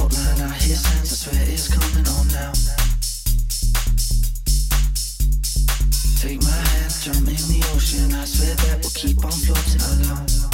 I hear I swear it's coming on now. Take my hand, in the ocean, I swear that we'll keep on floating along.